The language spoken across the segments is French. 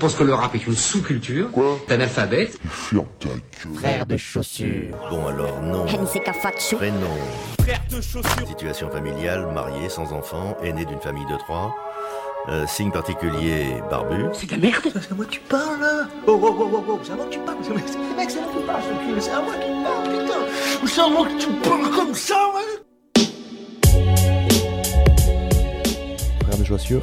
Je pense que le rap est une sous-culture alphabet. Frère de chaussures. Bon alors non. Prénom. Frère de chaussures. Situation familiale, marié, sans enfant, aîné d'une famille de trois. Euh, signe particulier, barbu. C'est de la merde C'est à moi que tu parles là Oh oh oh oh oh, c'est à moi que tu parles C'est mec, c'est à moi que tu parles, ce cul, c'est à moi que tu parles, putain C'est à moi que tu parles comme ça, ouais Frère de chaussures,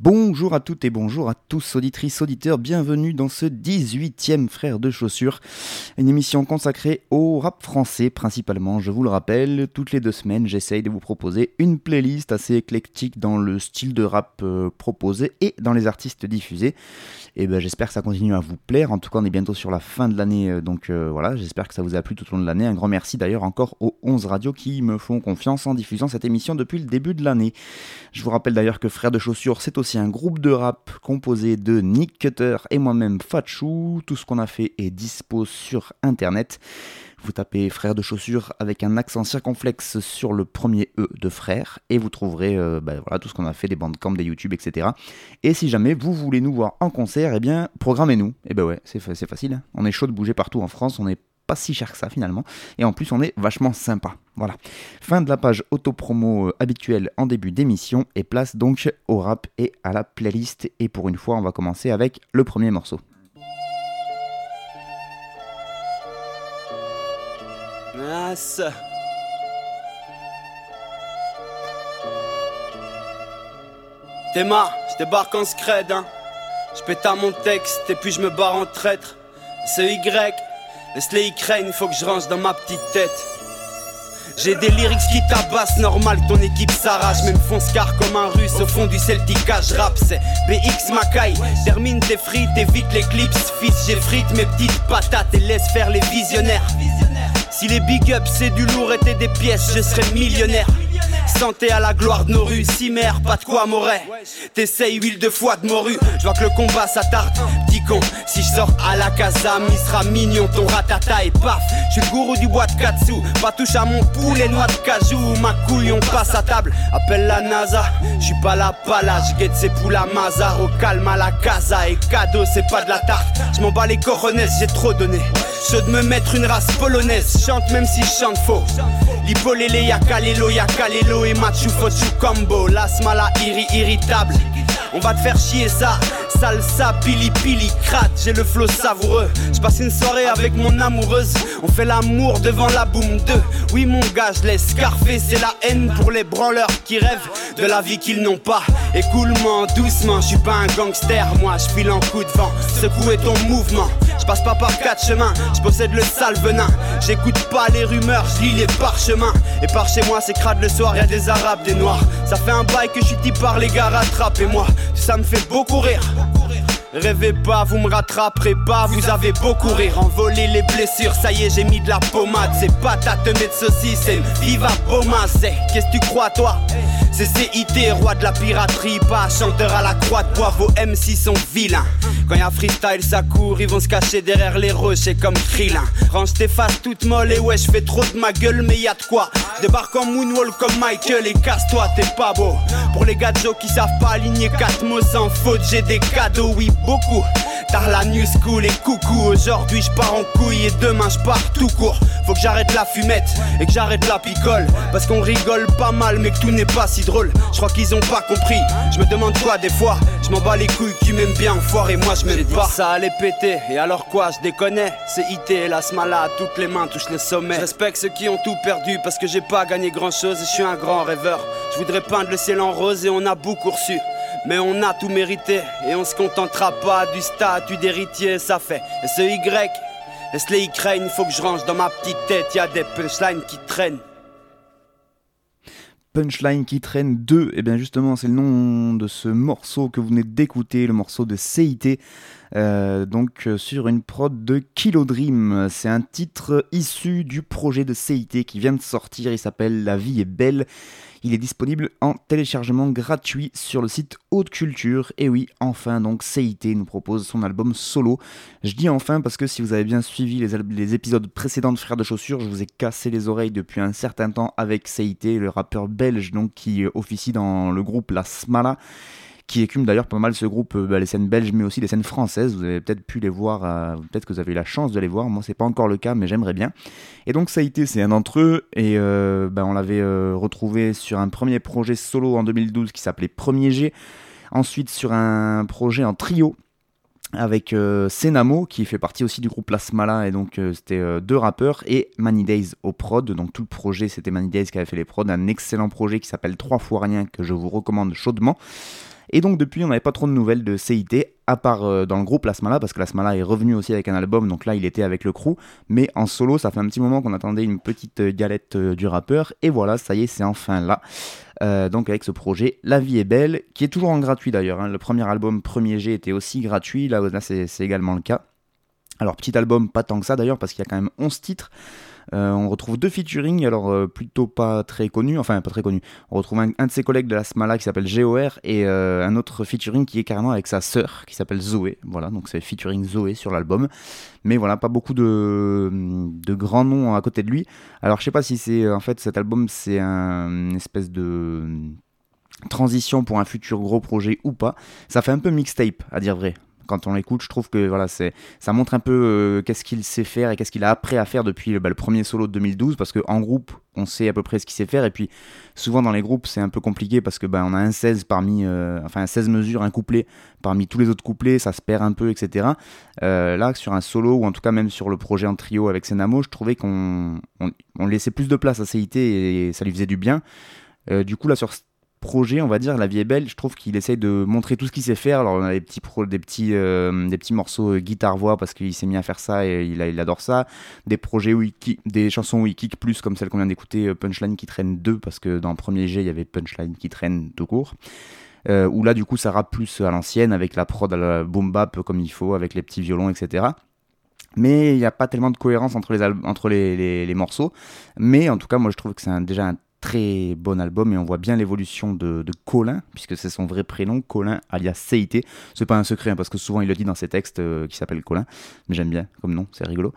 Bonjour à toutes et bonjour à tous, auditrices, auditeurs, bienvenue dans ce 18e Frère de Chaussures, une émission consacrée au rap français principalement, je vous le rappelle, toutes les deux semaines j'essaye de vous proposer une playlist assez éclectique dans le style de rap euh, proposé et dans les artistes diffusés. Et ben j'espère que ça continue à vous plaire, en tout cas on est bientôt sur la fin de l'année, euh, donc euh, voilà, j'espère que ça vous a plu tout au long de l'année. Un grand merci d'ailleurs encore aux 11 radios qui me font confiance en diffusant cette émission depuis le début de l'année. Je vous rappelle d'ailleurs que Frère de Chaussures, c'est aussi un groupe de rap composé de Nick Cutter et moi-même Fatchou. Tout ce qu'on a fait est dispo sur internet. Vous tapez Frère de Chaussures avec un accent circonflexe sur le premier E de frère et vous trouverez euh, bah, tout ce qu'on a fait, des bandcamps, des YouTube, etc. Et si jamais vous voulez nous voir en concert, eh bien programmez-nous. Et ben ouais, c'est facile. hein. On est chaud de bouger partout en France, on n'est pas si cher que ça finalement. Et en plus, on est vachement sympa. Voilà. Fin de la page autopromo euh, habituelle en début d'émission et place donc au rap et à la playlist. Et pour une fois, on va commencer avec le premier morceau. Mince Théma, je débarque en scred, hein. Je pète à mon texte et puis je me barre en traître. C'est Y, laisse-les y craignent, faut que je range dans ma petite tête. J'ai des lyrics qui tabassent, normal ton équipe s'arrache. Même fonce car comme un russe au fond du Celtic je. C'est BX Macaille, termine tes frites, évite l'éclipse. Fils, j'ai frite mes petites patates et laisse faire les visionnaires. Si les big ups c'est du lourd étaient des pièces, je serais millionnaire. Santé à la gloire de nos rues, si mère, pas de quoi m'aurait. T'essayes huile de foie de morue, je vois que le combat s'attarde. Si je sors à la casa, il sera mignon ton ratata et paf. Je suis le gourou du bois de Katsu, pas touche à mon poulet, noix de cajou, ma couille, on passe à table. Appelle la NASA, je suis pas la pala, je guette ces poules à Mazar, au calme à la casa et cadeau, c'est pas de la tarte. Je m'en bats les coronesses, j'ai trop donné. Chaud de me mettre une race polonaise, chante même si je chante faux. Lipolele, y'a Kalelo, y'a Kalelo et Machu Fochu combo. L'asmala iri irritable. On va te faire chier ça. Salsa, pili pili, crate, j'ai le flow savoureux. Je passe une soirée avec mon amoureuse. On fait l'amour devant la boum 2. Oui, mon gars, je laisse scarfer. C'est la haine pour les branleurs qui rêvent de la vie qu'ils n'ont pas. Écoulement, doucement, je suis pas un gangster. Moi, je file en coup de vent. Secouer ton mouvement. Je passe pas par quatre chemins. Je possède le sale venin. J'écoute pas les rumeurs, je lis les parchemins. Et par chez moi, c'est crade le soir. Y a des arabes, des noirs. Ça fait un bail que je suis dit par les gars, rattrapez-moi. Ça me fait beaucoup rire. Rêvez pas, vous me rattraperez pas, vous avez beau courir, envoler les blessures, ça y est, j'ai mis de la pommade, c'est pas ta tenue de saucisse, c'est viva Boma, c'est qu'est-ce que tu crois toi? C'est CIT, roi de la piraterie, pas chanteur à la croix de bois, vos MC sont vilains. Quand y a freestyle, ça court, ils vont se cacher derrière les rochers comme Krillin. Range tes faces toutes molles et ouais, je fais trop de ma gueule, mais y a de quoi. Je débarque en moonwall comme Michael et casse-toi, t'es pas beau. Pour les gars de Joe qui savent pas aligner quatre mots sans faute, j'ai des cadeaux, oui, beaucoup. Tard la new school et coucou. Aujourd'hui je pars en couille et demain je pars tout court. Faut que j'arrête la fumette et que j'arrête la picole. Parce qu'on rigole pas mal, mais que tout n'est pas si drôle. Je crois qu'ils ont pas compris. Je me demande quoi des fois. Je m'en bats les couilles, tu m'aimes bien, foire et moi je m'aime pas. Ça allait péter, et alors quoi, je déconnais. C'est IT, la smala, toutes les mains touchent le sommet. Je respecte ceux qui ont tout perdu parce que j'ai pas gagné grand chose et je suis un grand rêveur. Je voudrais peindre le ciel en rose et on a beaucoup reçu. Mais on a tout mérité et on se contentera pas du statut d'héritier, ça fait. Et ce Y, laisse-les y craignent, faut que je range dans ma petite tête, y a des punchlines qui traînent. Punchline qui traîne 2, et bien justement c'est le nom de ce morceau que vous venez d'écouter, le morceau de CIT, euh, donc euh, sur une prod de Kilo Dream. C'est un titre issu du projet de CIT qui vient de sortir, il s'appelle La vie est belle. Il est disponible en téléchargement gratuit sur le site Haute Culture. Et oui, enfin, donc CIT nous propose son album solo. Je dis enfin parce que si vous avez bien suivi les, épisodes précédents de Frères de Chaussures, je vous ai cassé les oreilles depuis un certain temps avec CIT, le rappeur belge donc qui officie dans le groupe La Smala qui écume d'ailleurs pas mal ce groupe, euh, bah, les scènes belges, mais aussi les scènes françaises. Vous avez peut-être pu les voir, euh, peut-être que vous avez eu la chance de les voir. Moi, c'est pas encore le cas, mais j'aimerais bien. Et donc, été, c'est un d'entre eux, et euh, bah, on l'avait retrouvé sur un premier projet solo en 2012 qui s'appelait Premier G. Ensuite, sur un projet en trio avec Senamo qui fait partie aussi du groupe Plasmala et donc c'était deux rappeurs et Many Days au prod donc tout le projet c'était Many Days qui avait fait les prods un excellent projet qui s'appelle Trois fois rien que je vous recommande chaudement et donc depuis, on n'avait pas trop de nouvelles de CIT, à part euh, dans le groupe Lasmala, parce que Lasmala est revenu aussi avec un album, donc là il était avec le crew. Mais en solo, ça fait un petit moment qu'on attendait une petite euh, galette euh, du rappeur, et voilà, ça y est, c'est enfin là. donc avec ce projet La vie est belle, qui est toujours en gratuit d'ailleurs. Hein. Le premier album, Premier G, était aussi gratuit, là, là c'est également le cas. Alors petit album, pas tant que ça d'ailleurs, parce qu'il y a quand même 11 titres. Euh, on retrouve deux featuring, alors euh, plutôt pas très connus, enfin pas très connus. On retrouve un, de ses collègues de la Smala qui s'appelle GOR et euh, un autre featuring qui est carrément avec sa sœur qui s'appelle Zoé. Voilà, donc c'est featuring Zoé sur l'album. Mais voilà, pas beaucoup de, de, grands noms à côté de lui. Alors je sais pas si c'est en fait cet album c'est un, une espèce de transition pour un futur gros projet ou pas. Ça fait un peu mixtape à dire vrai quand on l'écoute, je trouve que voilà, ça montre un peu euh, qu'est-ce qu'il sait faire et qu'est-ce qu'il a appris à faire depuis bah, le premier solo de 2012, parce qu'en groupe, on sait à peu près ce qu'il sait faire, et puis souvent dans les groupes, c'est un peu compliqué parce que bah, a un 16 parmi, euh, enfin un 16 mesures, un couplet parmi tous les autres couplets, ça se perd un peu, etc. Euh, là, sur un solo, ou en tout cas même sur le projet en trio avec Senamo, je trouvais qu'on on, laissait plus de place à CIT et, ça lui faisait du bien. du coup, là, sur projet, on va dire, La vie est belle, je trouve qu'il essaye de montrer tout ce qu'il sait faire. Alors on a des petits, des petits, euh, des petits morceaux euh, guitare-voix parce qu'il s'est mis à faire ça et il, il adore ça. Des projets où il des chansons où il kick plus comme celle qu'on vient d'écouter, euh, Punchline qui traîne 2 parce que dans le premier G il y avait Punchline qui traîne tout court. où là du coup ça rappe plus à l'ancienne avec la prod à la boom bap comme il faut, avec les petits violons, etc mais il n'y a pas tellement de cohérence entre les, entre les, les, morceaux. Mais en tout cas, moi je trouve que c'est déjà un très bon album et on voit bien l'évolution de, Colin, puisque c'est son vrai prénom, Colin alias CIT. C'est pas un secret, hein, parce que souvent il le dit dans ses textes euh, qui s'appelle Colin, mais j'aime bien comme nom, c'est rigolo.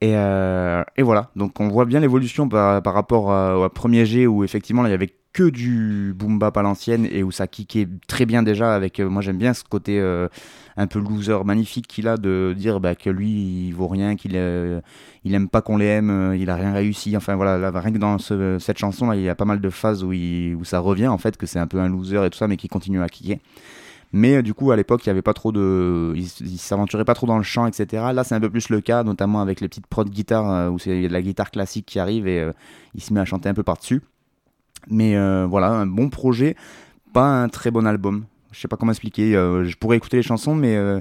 Et, euh, et, voilà, donc on voit bien l'évolution par, par, rapport au premier G où effectivement il y avait que du boom bap à l'ancienne et où ça kickait très bien déjà avec euh, moi j'aime bien ce côté un peu loser magnifique qu'il a de dire bah, que lui il vaut rien qu'il il aime pas qu'on l'aime euh, il a rien réussi enfin voilà rien que dans cette chanson il y a pas mal de phases où, ça revient en fait que c'est un peu un loser et tout ça mais qui continue à kicker mais euh, du coup, à l'époque, il y avait pas trop de, il, s'aventurait pas trop dans le chant, etc. Là, c'est un peu plus le cas, notamment avec les petites prods guitare euh, où c'est de la guitare classique qui arrive et il se met à chanter un peu par dessus. Mais voilà, un bon projet, pas un très bon album je sais pas comment expliquer. Euh, je pourrais écouter les chansons, mais euh,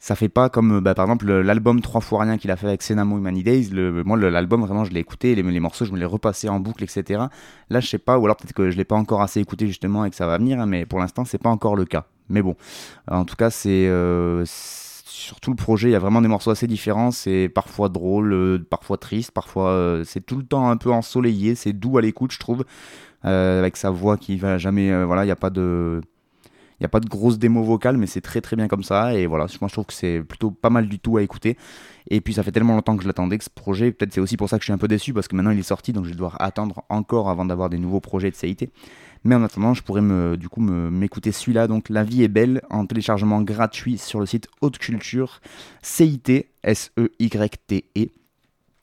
ça fait pas comme, bah, par exemple, l'album Trois fois rien qu'il a fait avec Senamo Many Days. Le, moi, l'album, vraiment, je l'ai écouté, les, les, morceaux, je me les repassais en boucle, etc. Là, je sais pas, ou alors peut-être que je l'ai pas encore assez écouté justement et que ça va venir, hein, mais pour l'instant, c'est pas encore le cas. Mais bon, en tout cas, c'est euh, sur tout le projet, il y a vraiment des morceaux assez différents. C'est parfois drôle, parfois triste, parfois c'est tout le temps un peu ensoleillé. C'est doux à l'écoute, je trouve, avec sa voix qui va jamais. voilà, il n'y a pas de il n'y a pas de grosse démo vocale, mais c'est très très bien comme ça. Et voilà, moi je trouve que c'est plutôt pas mal du tout à écouter. Et puis ça fait tellement longtemps que je l'attendais que ce projet, peut-être c'est aussi pour ça que je suis un peu déçu, parce que maintenant il est sorti, donc je vais devoir attendre encore avant d'avoir des nouveaux projets de CIT. Mais en attendant, je pourrais me, du coup m'écouter celui-là. Donc La vie est belle en téléchargement gratuit sur le site Haute Culture, CIT, S-E-Y-T-E.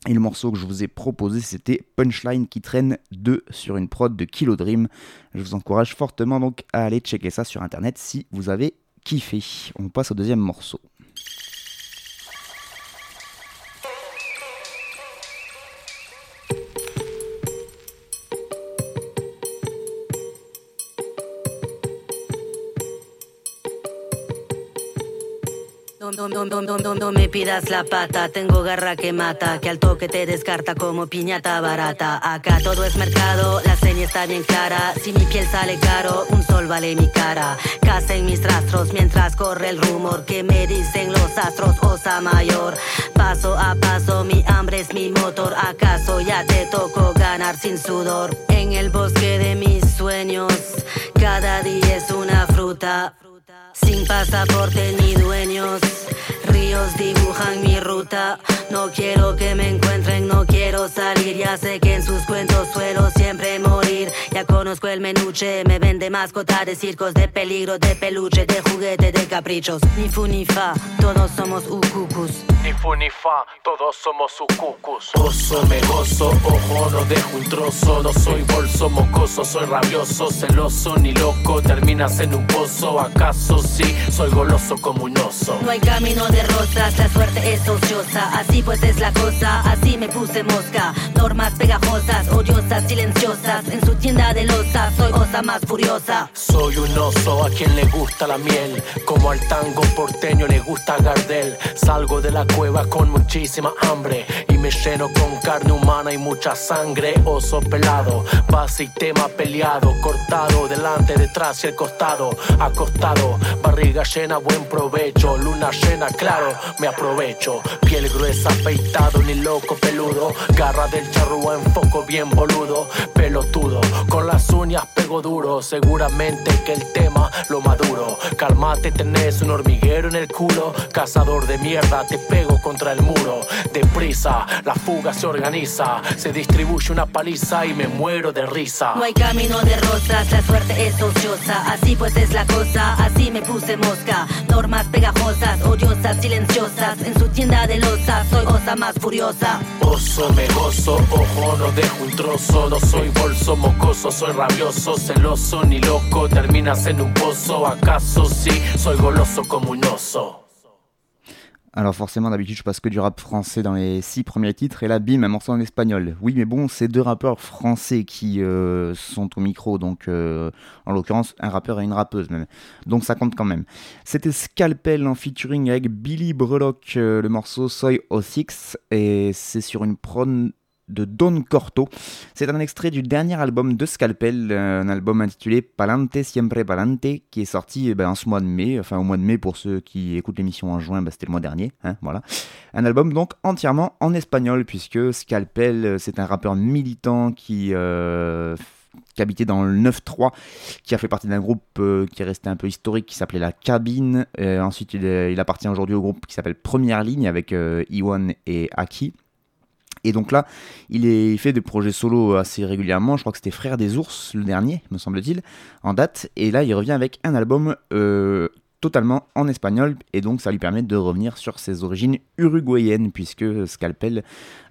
Et le morceau que je vous ai proposé, c'était Punchline qui traîne 2 sur une prod de Kilo Dream. Je vous encourage fortement donc à aller checker ça sur internet si vous avez kiffé. On passe au deuxième morceau. No, me pidas la pata, tengo garra que mata, que al toque te descarta como piñata barata. Acá todo es mercado, la seña está bien clara. Si mi piel sale caro, un sol vale mi cara. Casa en mis rastros mientras corre el rumor que me dicen los astros, osa mayor. Paso a paso, mi hambre es mi motor. ¿Acaso ya te tocó ganar sin sudor? En el bosque de mis sueños, cada día es una fruta sin pasaporte ni dueños. Ríos dibujan mi ruta. No quiero que me encuentren, no quiero salir. Ya sé que en sus cuentos suelo siempre morir. Ya conozco el menuche, me vende mascota de circos, de peligro, de peluche, de juguete, de caprichos. Ni fu ni fa, todos somos ucucus. Ni fu ni fa, todos somos ucucus. Oso, me gozo, ojo, no dejo un trozo. No soy bolso, mocoso, soy rabioso, celoso, ni loco. Terminas en un pozo, ¿acaso sí? Soy goloso como un oso. No hay camino de rosas, la suerte es ociosa. Así pues es la cosa, así me puse mosca. Normas pegajosas, odiosas, silenciosas. En su tienda de losa, soy osa más furiosa. Soy un oso a quien le gusta la miel. Como al tango porteño le gusta Gardel. Salgo de la cueva con muchísima hambre. Y me lleno con carne humana y mucha sangre. Oso pelado, base y tema peleado. Cortado, delante, detrás y el costado. Acostado, barriga llena, buen provecho. Luna llena, claro, me aprovecho. Piel gruesa, peitado, ni loco peludo. Garra del charrúa en foco bien boludo. Pelotudo, con las uñas pego duro. Seguramente que el tema lo maduro. Calmate, tenés un hormiguero en el culo. Cazador de mierda, te pego contra el muro. Deprisa, la fuga se organiza. Se distribuye una paliza y me muero de risa. No hay camino de rosas, la suerte es ociosa. Así pues es la cosa, así me puse mosca. Normas pegajosas, odiosas, silenciosas. En su tienda de losa, soy osa más furiosa. Oso, me gozo, ojo, no dejo un trozo. No soy bolso, mocoso, soy rabioso, celoso, ni loco. Terminas en un pozo, ¿acaso sí? Soy goloso como un oso. Alors forcément d'habitude je passe que du rap français dans les six premiers titres et là bim un morceau en espagnol. Oui mais bon c'est deux rappeurs français qui euh, sont au micro donc euh, en l'occurrence un rappeur et une rappeuse même. Donc ça compte quand même. C'était Scalpel en featuring avec Billy Brelock euh, le morceau Soy O6 et c'est sur une prod de Don Corto. C'est un extrait du dernier album de Scalpel, un album intitulé Palante Siempre Palante, qui est sorti eh ben, en ce mois de mai, enfin au mois de mai pour ceux qui écoutent l'émission en juin, ben, c'était le mois dernier, hein, voilà. Un album donc entièrement en espagnol, puisque Scalpel, c'est un rappeur militant qui... Euh, habitait dans le 9-3, qui a fait partie d'un groupe euh, qui est resté un peu historique, qui s'appelait La Cabine. Euh, ensuite, il, appartient aujourd'hui au groupe qui s'appelle Première Ligne avec euh, Iwan et Aki. Et donc là, il, fait des projets solo assez régulièrement. Je crois que c'était Frère des Ours, le dernier, me semble-t-il, en date. Et là, il revient avec un album euh, totalement en espagnol. Et donc, ça lui permet de revenir sur ses origines uruguayennes, puisque Scalpel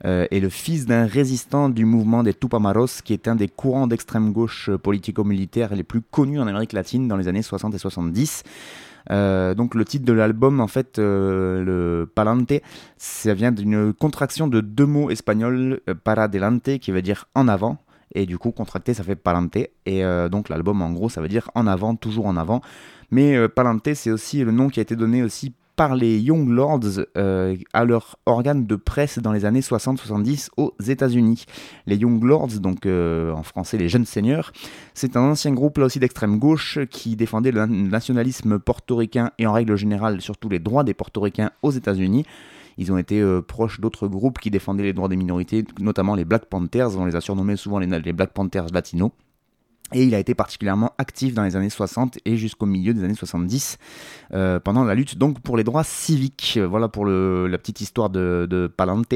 euh, est le fils d'un résistant du mouvement des Tupamaros, qui est un des courants d'extrême gauche politico-militaire les plus connus en Amérique latine dans les années 60 et 70. Euh, donc le titre de l'album, en fait, euh, le palante, ça vient d'une contraction de deux mots espagnols, euh, para delante, qui veut dire en avant, et du coup contracté ça fait palante, et donc l'album en gros ça veut dire en avant, toujours en avant. Mais palante c'est aussi le nom qui a été donné aussi par les Young Lords euh, à leur organe de presse dans les années 60-70 aux États-Unis. Les Young Lords, donc euh, en français les jeunes seigneurs, c'est un ancien groupe là aussi d'extrême gauche qui défendait le nationalisme portoricain et en règle générale surtout les droits des portoricains aux États-Unis. Ils ont été euh, proches d'autres groupes qui défendaient les droits des minorités, notamment les Black Panthers, on les a surnommés souvent les, les Black Panthers latinos. Et il a été particulièrement actif dans les années 60 et jusqu'au milieu des années 70 euh, pendant la lutte donc pour les droits civiques. Voilà pour la petite histoire de, de Palante.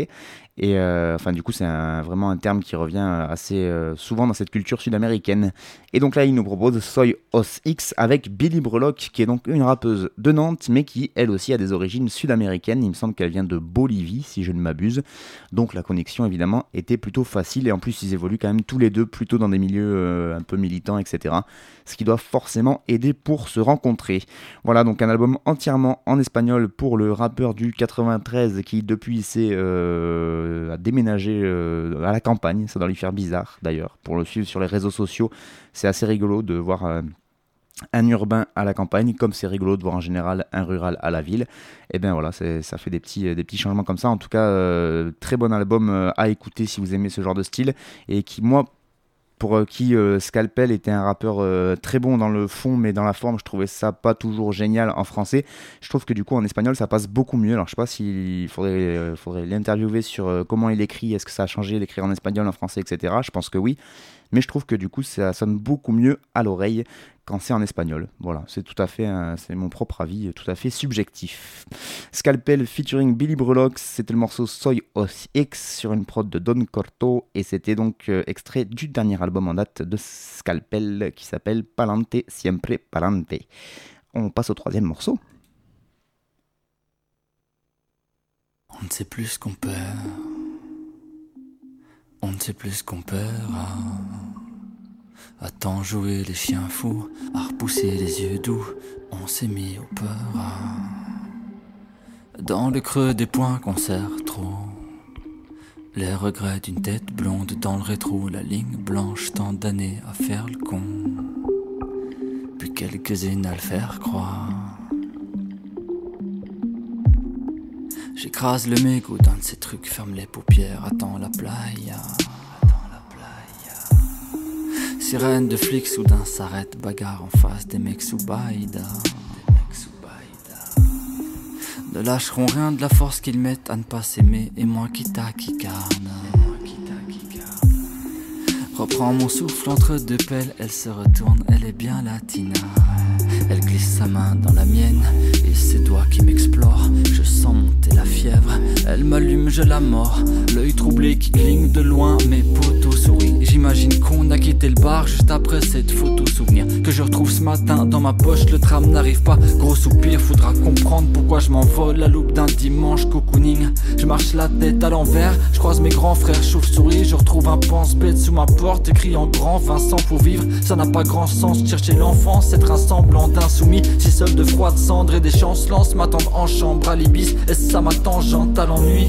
Et euh, enfin, du coup, c'est vraiment un terme qui revient assez euh, souvent dans cette culture sud-américaine. Et donc là, il nous propose Soy Os X avec Billy Brelock, qui est donc une rappeuse de Nantes, mais qui elle aussi a des origines sud-américaines. Il me semble qu'elle vient de Bolivie, si je ne m'abuse. Donc la connexion, évidemment, était plutôt facile. Et en plus, ils évoluent quand même tous les deux plutôt dans des milieux euh, un peu militants, etc. Ce qui doit forcément aider pour se rencontrer. Voilà, donc un album entièrement en espagnol pour le rappeur du 93 qui, depuis, s'est euh, à déménager euh, à la campagne. Ça doit lui faire bizarre d'ailleurs. Pour le suivre sur les réseaux sociaux, c'est assez rigolo de voir euh, un urbain à la campagne, comme c'est rigolo de voir en général un rural à la ville. Et bien voilà, ça fait des petits, des petits changements comme ça. En tout cas, très bon album à écouter si vous aimez ce genre de style. Et qui, moi, pour euh, qui Scalpel était un rappeur très bon dans le fond, mais dans la forme, je trouvais ça pas toujours génial en français. Je trouve que du coup, en espagnol, ça passe beaucoup mieux. Alors, je sais pas s'il faudrait l'interviewer sur comment il écrit, est-ce que ça a changé d'écrire en espagnol, en français, etc. Je pense que oui mais je trouve que du coup ça sonne beaucoup mieux à l'oreille quand c'est en espagnol. Voilà, c'est tout à fait, c'est mon propre avis, tout à fait subjectif. Scalpel featuring Billy Brulox, c'était le morceau Soy Os X sur une prod de Don Corto et c'était donc euh, extrait du dernier album en date de Scalpel qui s'appelle Palante Siempre Palante. On passe au troisième morceau. On ne sait plus ce qu'on perd. On ne sait plus ce qu'on perd. À tant jouer les chiens fous, à repousser les yeux doux, on s'est mis au peur. Dans le creux des points qu'on serre trop. Les regrets d'une tête blonde dans le rétro, la ligne blanche tant d'années à faire le con. Puis quelques-unes à le faire croire. J'écrase le mégot d'un de ces trucs, ferme les paupières, attends la playa. Sirène de flics, soudain s'arrête, bagarre en face des mecs sous baïda. Ne lâcheront rien de la force qu'ils mettent à ne pas s'aimer, et moi qui t'a qui carne. Reprends mon souffle entre deux pelles, elle se retourne, elle est bien latina. Elle glisse sa main dans la mienne et ses doigts qui m'explorent. Je sens monter la fièvre. Elle m'allume, je la mords. L'œil troublé qui cligne de loin, mes potos sourient. J'imagine qu'on a quitté le bar juste après cette photo souvenir que je retrouve ce matin dans ma poche. Le tram n'arrive pas, gros soupir. Faudra comprendre pourquoi je m'envole la loupe d'un dimanche cocooning. Je marche la tête à l'envers. Je croise mes grands frères chauve-souris. Je retrouve un pense-bête sous ma porte écrit en grand Vincent pour vivre. Ça n'a pas grand sens. Chercher l'enfance, être un semblant insoumis. Si seul de froide cendre et des chancelances m'attendent en chambre à l'ibis, est-ce ça ma tangente à l'ennui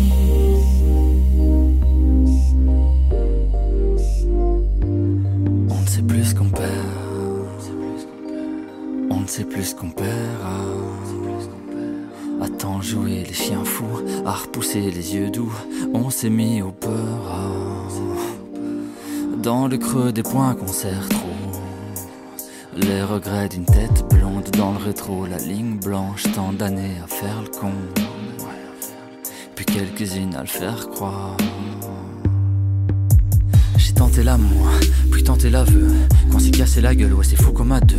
On ne sait plus ce qu'on perd. On ne sait plus ce qu'on perd. Attends jouer les chiens fous, à repousser les yeux doux, on s'est mis au peur. Dans le creux des points qu'on serre trop. Les regrets d'une tête blonde dans le rétro, la ligne blanche, tant d'années à faire le con. Puis quelques-unes à le faire croire. Tenté l'amour, puis tenté l'aveu. Qu'on s'y cassait la gueule, ouais, c'est fou comme à deux.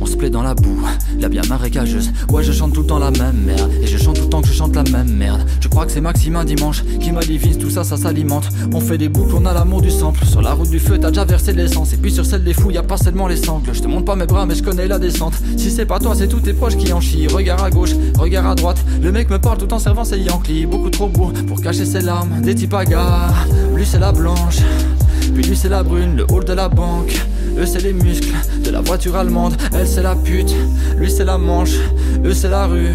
On se plaît dans la boue, la bien marécageuse. Ouais, je chante tout le temps la même merde. Et je chante tout le temps que je chante la même merde. Je crois que c'est Maxime un dimanche qui m'a divise, tout ça, ça s'alimente. On fait des boucles, on a l'amour du sample. Sur la route du feu, t'as déjà versé de l'essence. Et puis sur celle des fous, y a pas seulement les sangles. Je te montre pas mes bras, mais je connais la descente. Si c'est pas toi, c'est tous tes proches qui en chient. Regard à gauche, regard à droite. Le mec me parle tout en servant ses Yankees. Beaucoup trop beau pour cacher ses larmes. Des types hagards, lui c'est la blanche. Puis lui c'est la brune, le hall de la banque. Eux c'est les muscles de la voiture allemande. Elle c'est la pute, lui c'est la manche. Eux c'est la rue.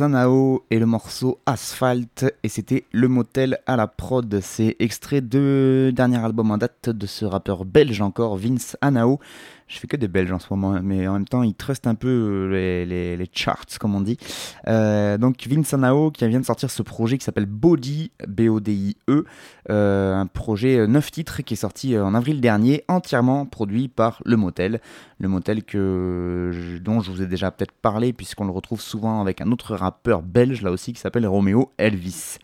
Sanao et le morceau Asphalt et c'était Le Motel à la prod. C'est extrait de dernier album en date de ce rappeur belge encore, Vince Anao je fais que des Belges en ce moment, mais en même temps, ils trustent un peu euh, les, charts, comme on dit. Euh, donc, Vince Anao qui vient de sortir ce projet qui s'appelle Body, B-O-D-I-E, euh, un projet 9 titres qui est sorti en avril dernier, entièrement produit par Le Motel. Le Motel que, dont je vous ai déjà peut-être parlé, puisqu'on le retrouve souvent avec un autre rappeur belge, là aussi, qui s'appelle Romeo Elvis.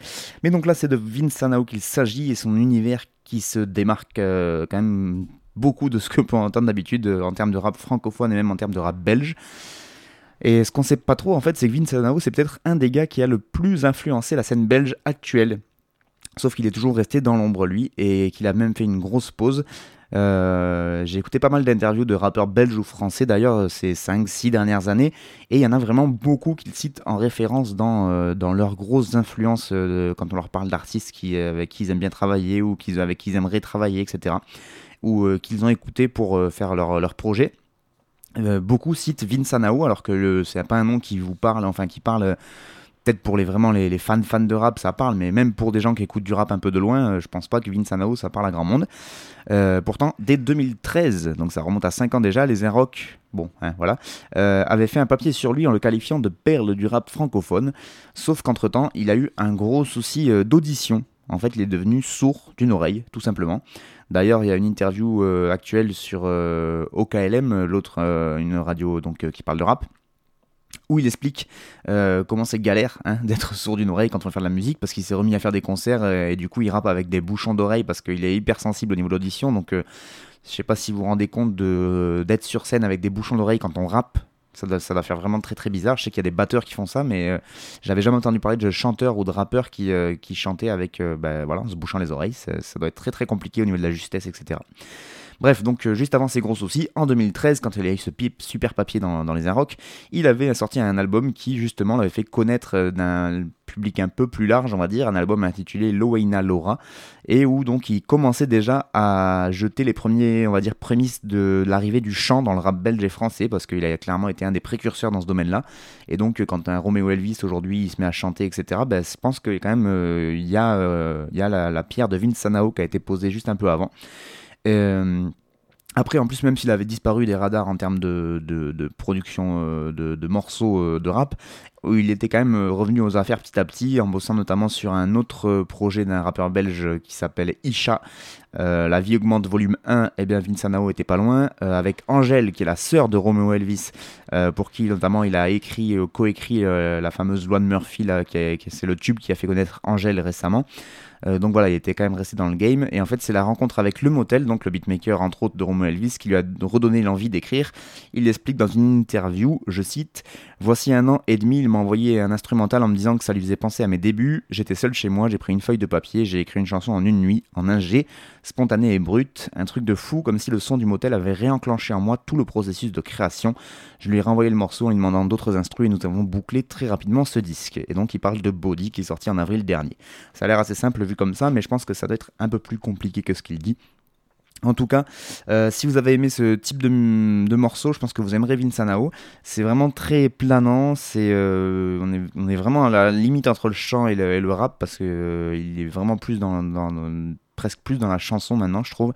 Mais donc là, c'est de Vince Anao qu'il s'agit et son univers qui se démarque quand même beaucoup de ce que peut entendre d'habitude euh, en termes de rap francophone et même en termes de rap belge. Et ce qu'on sait pas trop en fait, c'est que Vince Anao c'est peut-être un des gars qui a le plus influencé la scène belge actuelle. Sauf qu'il est toujours resté dans l'ombre lui et qu'il a même fait une grosse pause. Euh, j'ai écouté pas mal d'interviews de rappeurs belges ou français d'ailleurs ces 5-6 dernières années et il y en a vraiment beaucoup qu'ils citent en référence dans, euh, dans leurs grosses influences quand on leur parle d'artistes avec qui ils aiment bien travailler ou avec qui ils aimeraient travailler, etc ou euh, qu'ils ont écouté pour euh, faire leur, leur projet. Euh, beaucoup citent Vince Anao, alors que c'est pas un nom qui vous parle, enfin qui parle peut-être pour les vraiment les, fans fans de rap ça parle mais même pour des gens qui écoutent du rap un peu de loin je pense pas que Vince Anao ça parle à grand monde. Pourtant dès 2013 donc ça remonte à 5 ans déjà les Rock bon hein, voilà avaient fait un papier sur lui en le qualifiant de perle du rap francophone. Sauf qu'entre temps il a eu un gros souci d'audition. En fait il est devenu sourd d'une oreille tout simplement D'ailleurs, il y a une interview euh, actuelle sur euh, OKLM, l'autre, euh, une radio donc qui parle de rap où il explique comment c'est galère hein, d'être sourd d'une oreille quand on veut faire de la musique parce qu'il s'est remis à faire des concerts et du coup il rappe avec des bouchons d'oreille parce qu'il est hyper sensible au niveau de l'audition donc je sais pas si vous vous rendez compte d'être sur scène avec des bouchons d'oreille quand on rappe ça doit, faire vraiment très très bizarre. Je sais qu'il y a des batteurs qui font ça, mais euh, j'avais jamais entendu parler de chanteurs ou de rappeurs qui, euh, chantaient avec, euh, ben, voilà, en se bouchant les oreilles. Ça, doit être très très compliqué au niveau de la justesse, etc. Bref, donc euh, juste avant ses gros soucis, en 2013, quand il a eu ce pipe, super papier dans, les Inrocks, il avait sorti un album qui justement l'avait fait connaître euh, d'un public un peu plus large, on va dire, un album intitulé Loweina Laura, et où donc il commençait déjà à jeter les premiers, on va dire, prémices de l'arrivée du chant dans le rap belge et français, parce qu'il a clairement été un des précurseurs dans ce domaine-là. Et donc quand un Romeo Elvis aujourd'hui se met à chanter, etc., ben, je pense que quand même euh, il y a, la, la, pierre de Vince Sanao qui a été posée juste un peu avant. Euh, après, en plus, même s'il avait disparu des radars en termes de, production euh, de, morceaux euh, de rap, il était quand même revenu aux affaires petit à petit, en bossant notamment sur un autre projet d'un rappeur belge qui s'appelle Isha. la vie augmente volume 1, et eh bien Vince Anao était pas loin, avec Angèle, qui est la sœur de Romeo Elvis, pour qui notamment il a écrit, coécrit la fameuse loi de Murphy, là, qui c'est le tube qui a fait connaître Angèle récemment. Euh, donc voilà, il était quand même resté dans le game. Et en fait, c'est la rencontre avec Le Motel, donc le beatmaker entre autres de Romo Elvis, qui lui a redonné l'envie d'écrire. Il l'explique dans une interview, je cite Voici un an et demi, il m'a envoyé un instrumental en me disant que ça lui faisait penser à mes débuts. J'étais seul chez moi, j'ai pris une feuille de papier, j'ai écrit une chanson en une nuit, en un G, spontané et brut, un truc de fou, comme si le son du motel avait réenclenché en moi tout le processus de création. Je lui ai renvoyé le morceau en lui demandant d'autres instruments et nous avons bouclé très rapidement ce disque. Et donc il parle de Body qui est sorti en avril dernier. Ça a l'air assez simple vu comme ça, mais je pense que ça doit être un peu plus compliqué que ce qu'il dit. En tout cas, euh, si vous avez aimé ce type de, morceau, je pense que vous aimerez Vinsanao. C'est vraiment très planant. C'est, euh, on, est, vraiment à la limite entre le chant et le, rap parce qu'il euh, est vraiment plus dans, presque plus dans la chanson maintenant, je trouve.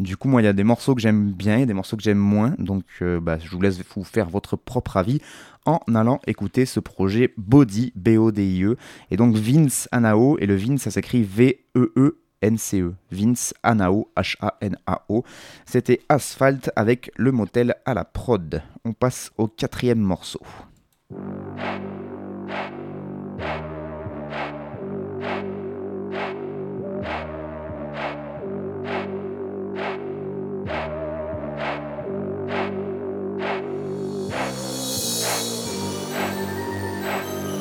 Du coup, moi, il y a des morceaux que j'aime bien et des morceaux que j'aime moins. Donc, bah, je vous laisse vous faire votre propre avis en allant écouter ce projet Body, B-O-D-I-E. Et donc, Vince Anao. Et le Vince, ça s'écrit V-E-E NCE, Vince Anao, H-A-N-A-O. C'était Asphalt avec le motel à la prod. On passe au quatrième morceau.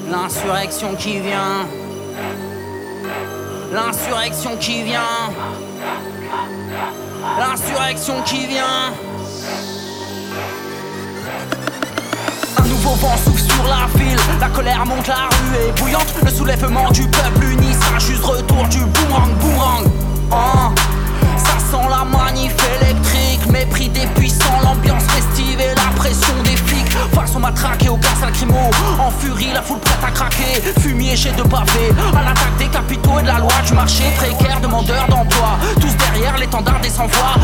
L'insurrection qui vient L'insurrection qui vient. L'insurrection qui vient. Un nouveau vent souffle sur la ville. La colère monte, la rue est bouillante. Le soulèvement du peuple uni, un juste retour du boomerang, boomerang. Hein? ça sent la manif électrique. Mépris des puissants, l'ambiance festive la pression des flics. Matraques et aux gaz lacrymaux. En furie, la foule protégés de pavés. À l'attaque des capitaux et de la loi du marché précaire, demandeurs d'emploi. Tous derrière l'étendard des sans-voix.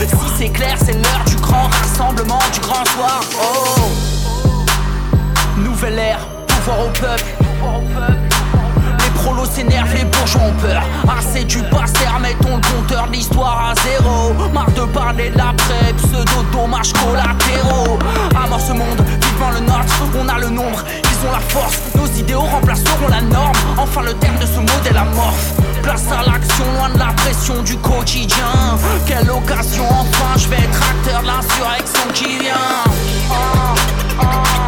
Si c'est clair, c'est l'heure du grand rassemblement, du grand soir. Oh, nouvelle ère, pouvoir au peuple. Les prolos s'énervent, les bourgeois ont peur. Assez du passé, remettons le compteur de l'histoire à zéro. Marre de parler de l'après, pseudo dommages collatéraux. À ce monde, vivement le nôtre, on a le nombre, ils ont la force. Nos idéaux remplaceront la norme. Enfin, le terme de ce modèle amorphe. Place à l'action, loin de la pression du quotidien. Quelle occasion, enfin, je vais être acteur de l'insurrection qui vient.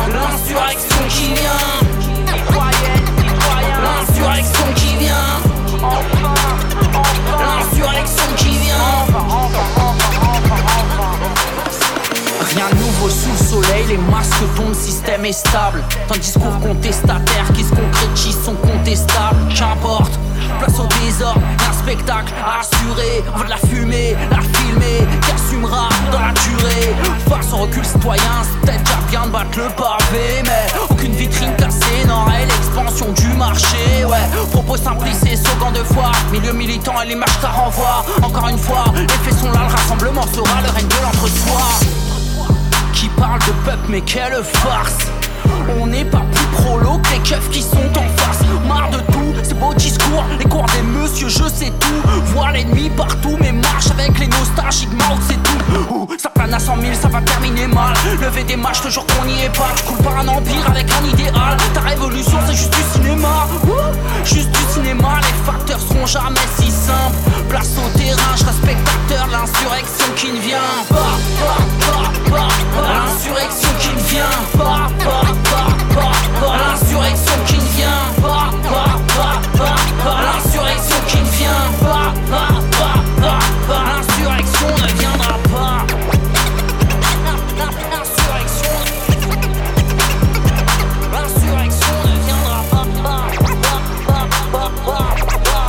L'insurrection qui vient. L'insurrection qui vient. L'insurrection qui vient. Rien de nouveau sous le soleil, les masques tombent, système est stable. Tant discours contestataire qui se concrétise sont contestables. Qu'importe, place au désordre, un spectacle à assurer. On veut de la fumée, la filmer, qui assumera dans la durée. Face au recul citoyen, c'est peut-être déjà bien de battre le pavé, mais aucune vitrine cassée n'aurait l'expansion du marché. Ouais, propos simplifiés, slogan de foi, milieu militant et l'image ça renvoie. Encore une fois, les faits sont là, le rassemblement sera le règne de l'entre-soi qui parle de peuple mais quelle farce on n'est pas plus prolo que les keufs qui sont en face Marre de tout, ces beaux discours, les cours des messieurs, je sais tout. Voir l'ennemi partout, mais marche avec les nostalgiques Mao c'est tout Ouh, Ça plane à 100 000, ça va terminer mal. Lever des matchs, toujours qu'on n'y est pas. Je coule par un empire avec un idéal. Ta révolution c'est juste du cinéma. Ouh, Juste du cinéma, les facteurs seront jamais si simples. Place au terrain, je reste spectateur l'insurrection qui ne vient pas. L'insurrection qui ne vient pas, pas, pas, pas. L'insurrection qui ne vient pas, pas, pas, pas, pas. L'insurrection qui ne vient pas, pas, pas, pas, pas. L'insurrection ne viendra pas. L'insurrection L'insurrection ne viendra pas, pas, pas, pas, pas,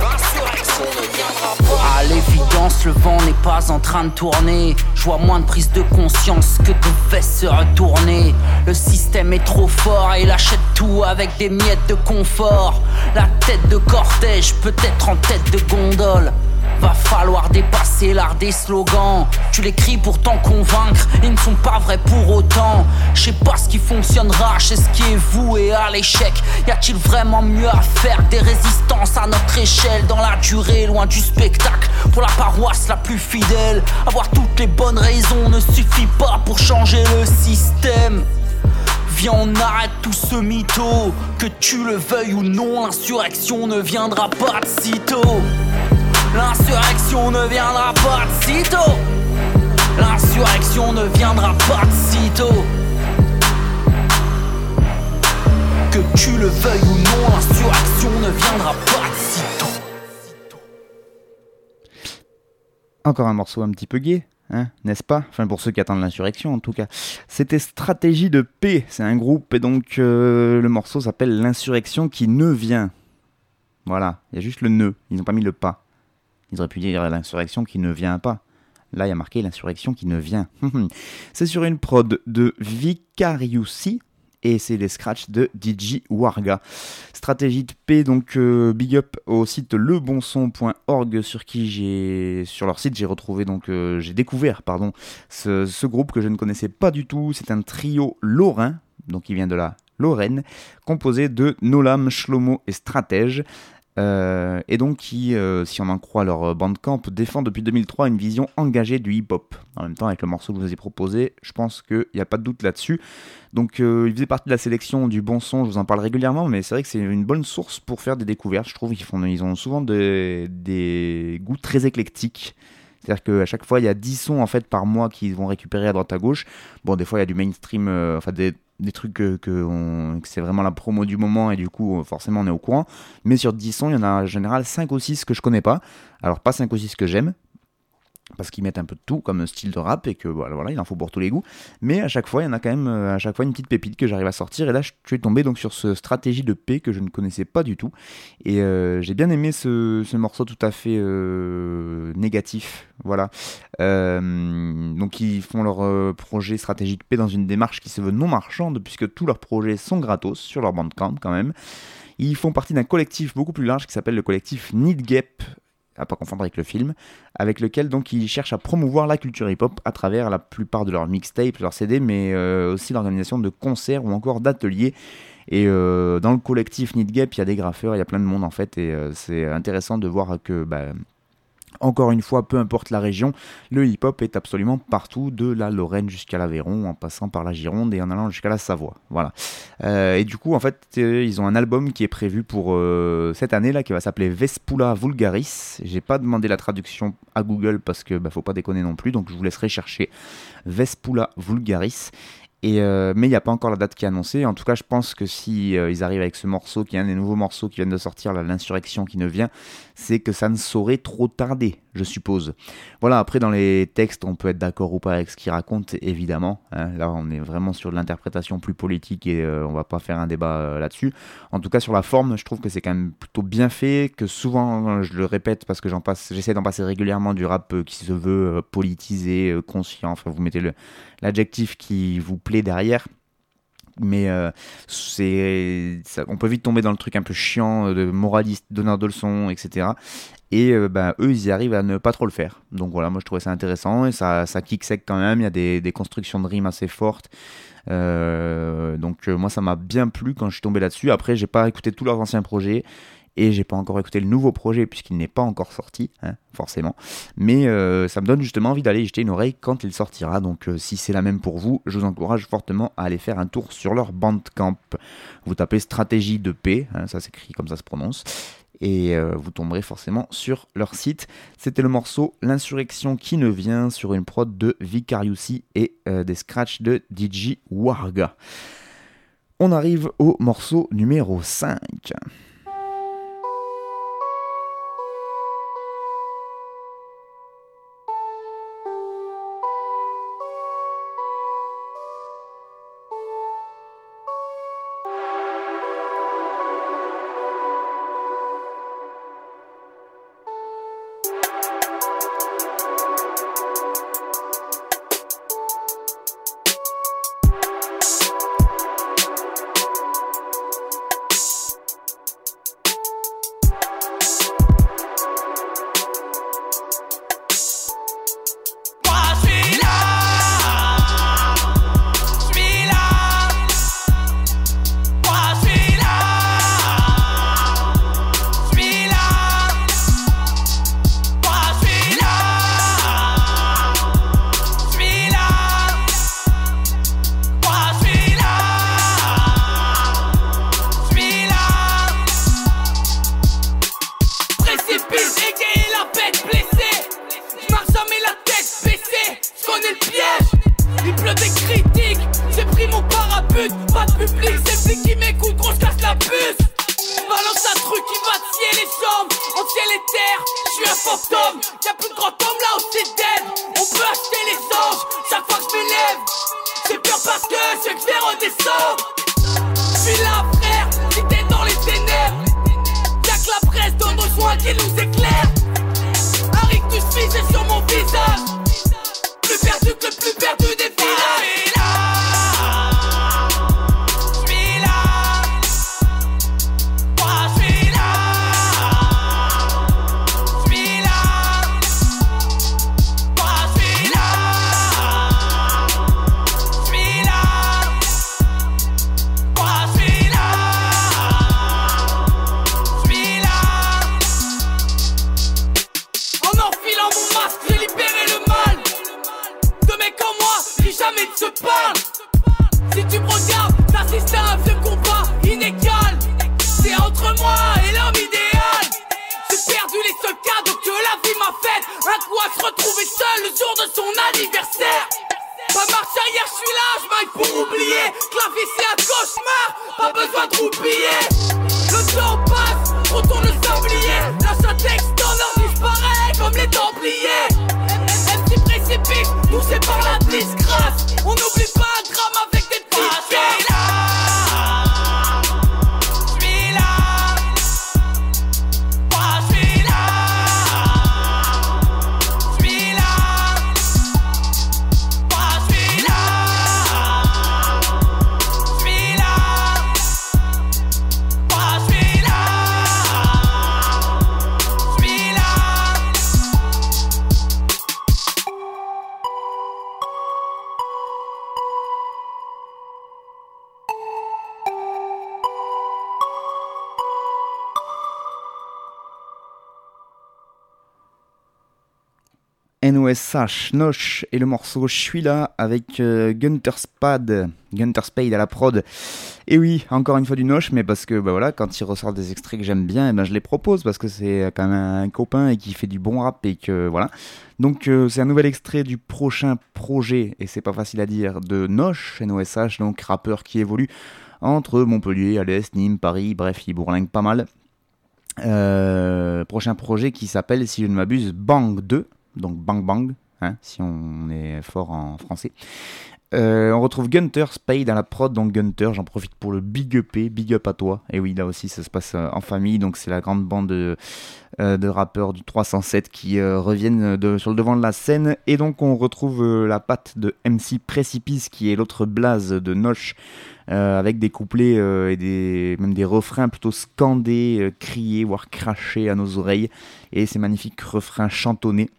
L'insurrection ne viendra pas. À l'évidence, le vent n'est pas en train de tourner. Je vois moins de prise de conscience que de fesses se retourner. Le système est trop fort et il achète tout avec des miettes de confort. La tête de cortège, peut-être en tête de gondole. Va falloir dépasser l'art des slogans. Tu l'écris pour t'en convaincre, ils ne sont pas vrais pour autant. Je sais pas ce qui fonctionnera, je sais ce qui est voué à l'échec. Y a-t-il vraiment mieux à faire des résistances à notre échelle dans la durée, loin du spectacle? Pour la paroisse la plus fidèle, avoir toutes les bonnes raisons ne suffit pas pour changer le système. Viens, on arrête tout ce mytho. Que tu le veuilles ou non, l'insurrection ne viendra pas de sitôt. L'insurrection ne viendra pas de sitôt. L'insurrection ne viendra pas de sitôt. Que tu le veuilles ou non, l'insurrection ne viendra pas de sitôt. Encore un morceau un petit peu gay, hein, n'est-ce pas? Enfin, pour ceux qui attendent l'insurrection, en tout cas. C'était Stratégie de paix, c'est un groupe, et donc euh, le morceau s'appelle L'insurrection qui ne vient. Voilà, il y a juste le ne, ils n'ont pas mis le pas. Ils auraient pu dire l'insurrection qui ne vient pas. Là, il y a marqué l'insurrection qui ne vient. c'est sur une prod de Vicariussi, et c'est les scratchs de DJ Warga. Stratégie de paix, donc euh, big up au site lebonson.org sur qui j'ai sur leur site j'ai retrouvé donc euh, j'ai découvert pardon ce, ce, groupe que je ne connaissais pas du tout. C'est un trio lorrain, donc il vient de la Lorraine, composé de Nolam, Shlomo et Stratège. Euh, et donc qui, euh, si on en croit leur bandcamp, défend depuis 2003 une vision engagée du hip-hop. En même temps, avec le morceau que je vous ai proposé, je pense qu'il n'y a pas de doute là-dessus. Donc euh, il faisait partie de la sélection du bon son, je vous en parle régulièrement, mais c'est vrai que c'est une bonne source pour faire des découvertes. Je trouve qu'ils font, ils ont souvent des, goûts très éclectiques. C'est-à-dire qu'à chaque fois, il y a 10 sons en fait par mois qu'ils vont récupérer à droite à gauche. Bon, des fois, il y a du mainstream, euh, enfin des, des, trucs que, c'est vraiment la promo du moment et du coup, forcément, on est au courant. Mais sur 10 sons, il y en a en général 5 ou 6 que je connais pas. Alors, pas 5 ou 6 que j'aime. Parce qu'ils mettent un peu de tout comme style de rap et que voilà, voilà, il en faut pour tous les goûts. Mais à chaque fois, il y en a quand même euh, à chaque fois une petite pépite que j'arrive à sortir. Et là, je suis tombé donc sur ce stratégie de paix que je ne connaissais pas du tout. Et euh, j'ai bien aimé ce, morceau tout à fait euh, négatif. Voilà. donc ils font leur projet stratégie de paix dans une démarche qui se veut non marchande puisque tous leurs projets sont gratos sur leur bandcamp quand même. Ils font partie d'un collectif beaucoup plus large qui s'appelle le collectif Gap à pas confondre avec le film, avec lequel donc ils cherchent à promouvoir la culture hip-hop à travers la plupart de leurs mixtapes, leurs CD, mais euh, aussi l'organisation de concerts ou encore d'ateliers. Et euh, dans le collectif Need Gap, il y a des graffeurs, il y a plein de monde en fait, et euh, c'est intéressant de voir que bah, encore une fois, peu importe la région, le hip-hop est absolument partout, de la Lorraine jusqu'à l'Aveyron, en passant par la Gironde et en allant jusqu'à la Savoie. Voilà. Euh, et du coup, en fait, euh, ils ont un album qui est prévu pour euh, cette année là, qui va s'appeler Vespula Vulgaris. J'ai pas demandé la traduction à Google parce que bah, faut pas déconner non plus, donc je vous laisserai chercher Vespula Vulgaris. Euh, mais il n'y a pas encore la date qui est annoncée. En tout cas, je pense que si euh, ils arrivent avec ce morceau, qui est un des nouveaux morceaux qui viennent de sortir, l'insurrection qui ne vient, c'est que ça ne saurait trop tarder, je suppose. Voilà, après dans les textes, on peut être d'accord ou pas avec ce qu'ils racontent, évidemment. Hein. Là, on est vraiment sur de l'interprétation plus politique et euh, on va pas faire un débat là-dessus. En tout cas, sur la forme, je trouve que c'est quand même plutôt bien fait, que souvent, je le répète parce que j'essaie d'en passer régulièrement du rap qui se veut politisé, conscient. Enfin, vous mettez l'adjectif qui vous plaît derrière. Mais euh, c'est on peut vite tomber dans le truc un peu chiant euh, de moraliste donneur de leçons etc et euh, ben, eux ils arrivent à ne pas trop le faire. Donc voilà moi je trouvais ça intéressant et ça, ça kick sec quand même. Il y a des, des constructions de rimes assez fortes. Donc moi ça m'a bien plu quand je suis tombé là-dessus. Après j'ai pas écouté tous leurs anciens projets et j'ai pas encore écouté le nouveau projet puisqu'il n'est pas encore sorti, hein, forcément. Mais euh, ça me donne justement envie d'aller jeter une oreille quand il sortira. Donc euh, si c'est la même pour vous, je vous encourage fortement à aller faire un tour sur leur Bandcamp. Vous tapez stratégie de paix, hein, ça s'écrit comme ça se prononce. Et euh, vous tomberez forcément sur leur site. C'était le morceau L'insurrection qui ne vient sur une prod de Vicariusi et des scratchs de DJ Warga. On arrive au morceau numéro 5. Nosh et le morceau Je suis là avec euh, Gunter Spade, Gunter Spade à la prod. Et oui, encore une fois du Nosh, mais parce que bah voilà, quand il ressort des extraits que j'aime bien, et eh ben je les propose parce que c'est quand même un copain et qui fait du bon rap et que voilà. Donc euh, c'est un nouvel extrait du prochain projet, et c'est pas facile à dire, de Nosh, NOSH, donc rappeur qui évolue entre Montpellier, Alès, Nîmes, Paris, bref, il bourlingue pas mal. Euh, prochain projet qui s'appelle, si je ne m'abuse, Bang 2 donc Bang Bang, hein, si on est fort en français. Euh, on retrouve Gunter Spade à la prod, donc Gunter, j'en profite pour le big up, big up à toi. Et oui, là aussi ça se passe euh, en famille, donc c'est la grande bande de, euh, de rappeurs du 307 qui reviennent de, sur le devant de la scène. Et donc on retrouve la patte de MC Precipice qui est l'autre blase de Noche. avec des couplets et même des refrains plutôt scandés, criés, voire crachés à nos oreilles. Et ces magnifiques refrains chantonnés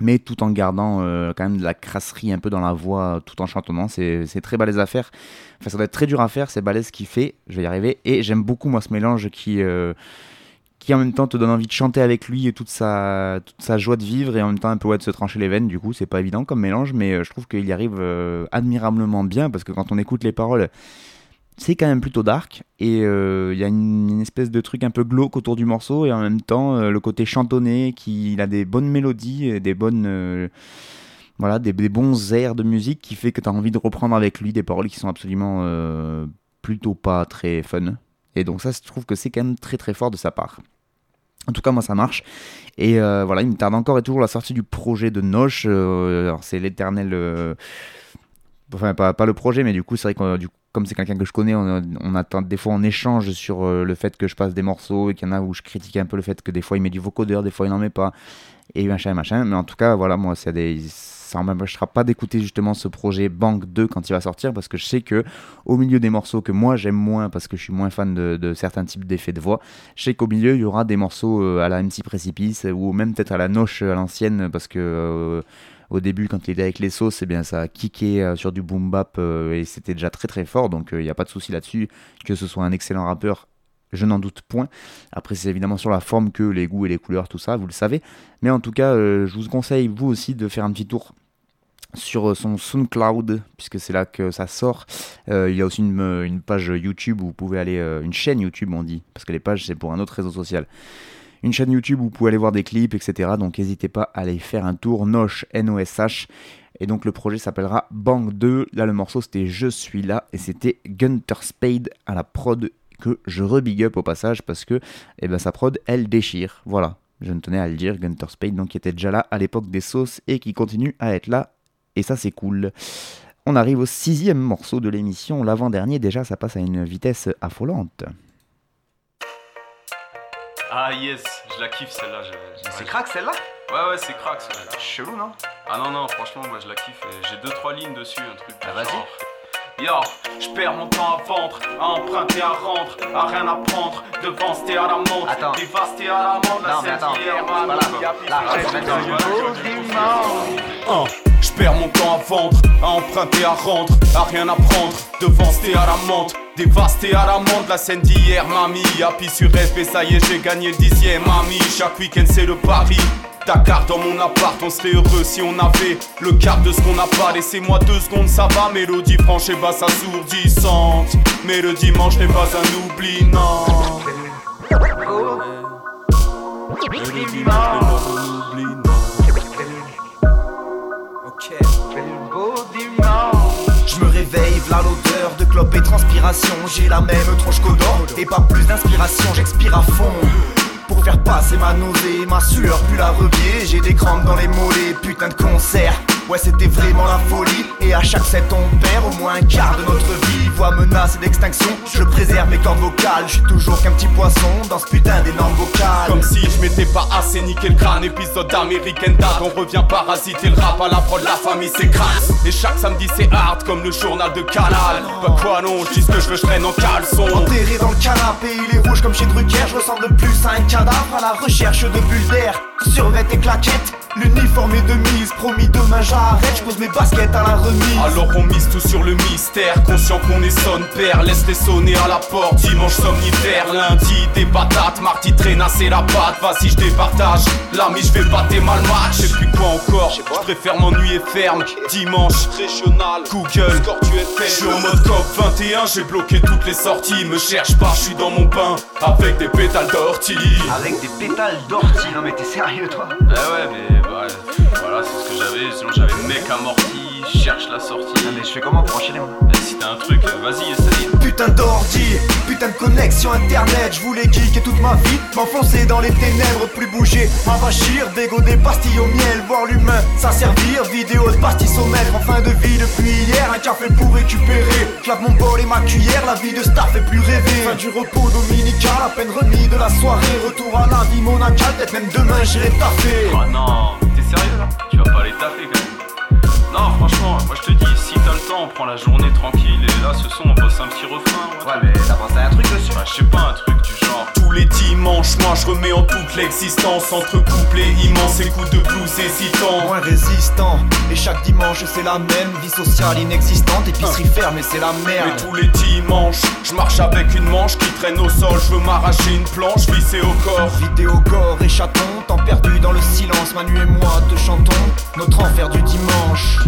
mais tout en gardant euh, quand même de la crasserie un peu dans la voix, tout en chantonnant. C'est très balèze à faire. Enfin, ça doit être très dur à faire, c'est balèze qui fait, je vais y arriver. Et j'aime beaucoup, moi, ce mélange qui, euh, qui en même temps te donne envie de chanter avec lui et toute sa, toute sa joie de vivre et en même temps un peu ouais, de se trancher les veines. Du coup, c'est pas évident comme mélange, mais euh, je trouve qu'il y arrive admirablement bien parce que quand on écoute les paroles, c'est quand même plutôt dark et il euh, y a une, espèce de truc un peu glauque autour du morceau et en même temps euh, le côté chantonné qui il a des bonnes mélodies et des bonnes euh, voilà des, bons airs de musique qui fait que tu as envie de reprendre avec lui des paroles qui sont absolument plutôt pas très fun et donc ça je trouve que c'est quand même très très fort de sa part en tout cas, moi, ça marche. Et voilà, il me tarde encore et toujours la sortie du projet de Noche. c'est l'éternel. Enfin, pas, pas, le projet, mais du coup, c'est vrai que comme c'est quelqu'un que je connais, on, attend des fois en échange sur euh, le fait que je passe des morceaux et qu'il y en a où je critique un peu le fait que des fois il met du vocodeur, des fois il n'en met pas, et machin, machin. Mais en tout cas, voilà, moi, des, ça m'empêchera pas d'écouter justement ce projet Bank 2 quand il va sortir parce que je sais que au milieu des morceaux que moi j'aime moins parce que je suis moins fan de, certains types d'effets de voix, je sais qu'au milieu il y aura des morceaux euh, à la MC Précipice ou même peut-être à la Noche à l'ancienne parce que. Euh, au début, quand il était avec les sauces, eh bien, ça a kické euh, sur du boom bap euh, et c'était déjà très très fort. Donc il euh, n'y a pas de souci là-dessus. Que ce soit un excellent rappeur, je n'en doute point. Après, c'est évidemment sur la forme que les goûts et les couleurs, tout ça, vous le savez. Mais en tout cas, je vous conseille, vous aussi, de faire un petit tour sur son SoundCloud, puisque c'est là que ça sort. il y a aussi une, page YouTube où vous pouvez aller, une chaîne YouTube, on dit, parce que les pages, c'est pour un autre réseau social une chaîne YouTube où vous pouvez aller voir des clips, etc. Donc n'hésitez pas à aller faire un tour. Nosh, N-O-S-H. Et donc le projet s'appellera Bang 2. Là le morceau c'était Je suis là et c'était Gunter Spade à la prod que je rebig up au passage parce que eh ben, sa prod elle déchire. Voilà, je ne tenais à le dire. Gunter Spade donc qui était déjà là à l'époque des sauces et qui continue à être là. Et ça c'est cool. On arrive au sixième morceau de l'émission. L'avant-dernier déjà ça passe à une vitesse affolante. Ah yes, je la kiffe celle-là. C'est crack celle-là Ouais ouais c'est crack celle-là. Chelou non? Ah non non franchement moi je la kiffe. J'ai deux trois lignes dessus, un truc. Ah vas-y. Yo, je perds mon temps à vendre, à emprunter, à rendre, à rien à prendre, devant c'était à la montre, attends. dévasté à la montre, la voilà. Là, je perds mon temps à vendre, à emprunter, à rendre, à rien à prendre, devant c'était à la montre. Dévasté à la monde, la scène d'hier, mamie. Happy sur FP, ça y est, j'ai gagné le dixième, mamie. Chaque week-end, c'est le pari. Ta carte dans mon appart, on serait heureux si on avait le quart de ce qu'on n'a pas. Laissez-moi deux secondes, ça va. Mélodie franche et basse assourdissante. Mais le dimanche n'est pas un oubli, non. Je me réveille, v'là l'odeur de clope et transpiration. J'ai la même tronche qu'odor et pas plus d'inspiration. J'expire à fond pour faire passer ma nausée, ma sueur, puis la rebier. J'ai des crampes dans les mollets, putain de concert. Ouais, c'était vraiment la folie. Et à chaque set, on perd au moins un quart de notre vie. Voix menace d'extinction. Je préserve mes cordes vocales. Je suis toujours qu'un petit poisson dans ce putain d'énorme vocal. Comme si je m'étais pas assez niqué le crâne. Épisode d'American Dad. On revient parasiter le rap à la prod, la famille s'écrase. Et chaque samedi, c'est hard comme le journal de Canal. Pas quoi non, je dis ce que je veux, je traîne en caleçon. Enterré dans le canapé, il est rouge comme chez Drucker. Je ressemble plus à un cadavre à la recherche de bulles d'air. Survêt et claquettes. L'uniforme est de mise, promis demain j'arrête, je pose mes baskets à la remise. Alors on mise tout sur le mystère, conscient qu'on est sonne père, laisse les sonner à la porte. Dimanche somnifère, lundi des patates, mardi traînasser la patte. Vas-y, je départage, l'ami, je vais battre mal match. Et puis quoi encore, je préfère m'ennuyer ferme. Dimanche, régional, Google, Je suis en mode COP 21, j'ai bloqué toutes les sorties. Me cherche pas, je suis dans mon pain avec des pétales d'ortie. Avec des pétales d'ortie, non mais t'es sérieux toi? Ah ouais, mais voilà, c'est ce que j'avais. Sinon, j'avais mec amorti, cherche la sortie. Ah, mais je fais comment pour enchaîner moi? T'as un truc, vas-y, essaye. Putain d'ordi, putain de connexion internet. Je voulais geeker toute ma vie, m'enfoncer dans les ténèbres, plus bouger, m'avachir, dégo des pastilles au miel, voir l'humain s'asservir. Vidéo de pastilles en fin de vie depuis hier. Un café pour récupérer. Clave mon bol et ma cuillère, la vie de star fait plus rêver. Fin du repos dominical, à peine remis de la soirée. Retour à la vie monacale, peut-être même demain j'irai taffer. Oh non, t'es sérieux là? Tu vas pas aller taffer quand même. Non, franchement, moi je te dis, si t'as le temps, on prend la journée tranquille. Et là, ce son, on bosse un petit refrain. Ouais, mais t'as pensé à un truc dessus Bah, je sais pas, un truc du genre. Tous les dimanches, moi je remets en toute l'existence. Entre couplets immenses et coups de blues hésitants. Moins résistant, et chaque dimanche c'est la même. Vie sociale inexistante, épicerie fermée, c'est la merde. Mais tous les dimanches, je marche avec une manche qui traîne au sol. Je veux m'arracher une planche vissée au corps. Vidéo corps et chaton, temps perdu dans le silence. Manu et moi te chantons notre enfer du dimanche.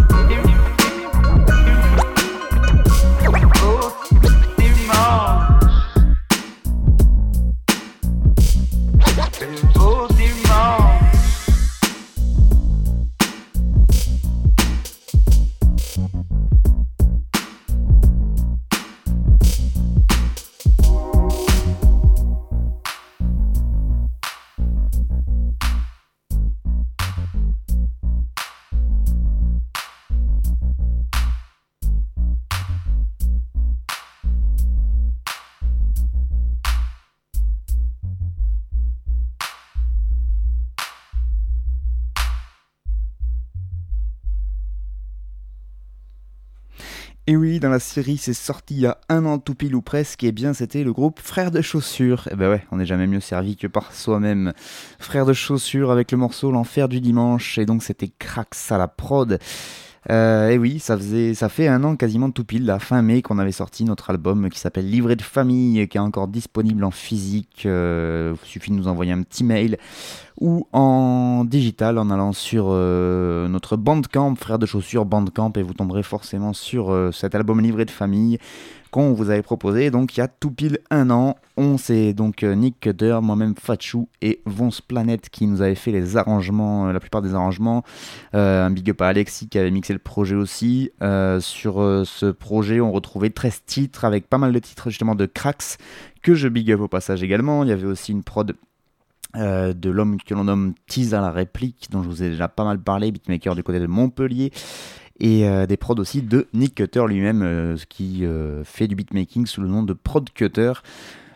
Et oui, dans la série, c'est sorti il y a un an tout pile ou presque, et bien c'était le groupe Frères de Chaussures. Et ben ouais, on n'est jamais mieux servi que par soi-même. Frères de Chaussures avec le morceau L'Enfer du Dimanche, et donc c'était Crax à la prod. Euh, et oui, ça faisait, ça fait un an quasiment tout pile, la fin mai, qu'on avait sorti notre album qui s'appelle Livret de famille, qui est encore disponible en physique. Euh, il suffit de nous envoyer un petit mail ou en digital en allant sur euh, notre Bandcamp, frère de chaussures Bandcamp, et vous tomberez forcément sur cet album Livret de famille qu'on vous avait proposé. Donc il y a tout pile un an, on c'est donc euh, Nick Cutter, moi-même Fatchou et Vonce Planet qui nous avait fait les arrangements, la plupart des arrangements. un big up à Alexis qui avait mixé le projet aussi. sur ce projet, on retrouvait 13 titres avec pas mal de titres justement de Cracks que je big up au passage également. Il y avait aussi une prod euh, de l'homme que l'on nomme Tease à la réplique, dont je vous ai déjà pas mal parlé, beatmaker du côté de Montpellier, et euh, des prods aussi de Nick Cutter lui-même, euh, qui fait du beatmaking sous le nom de Prod Cutter.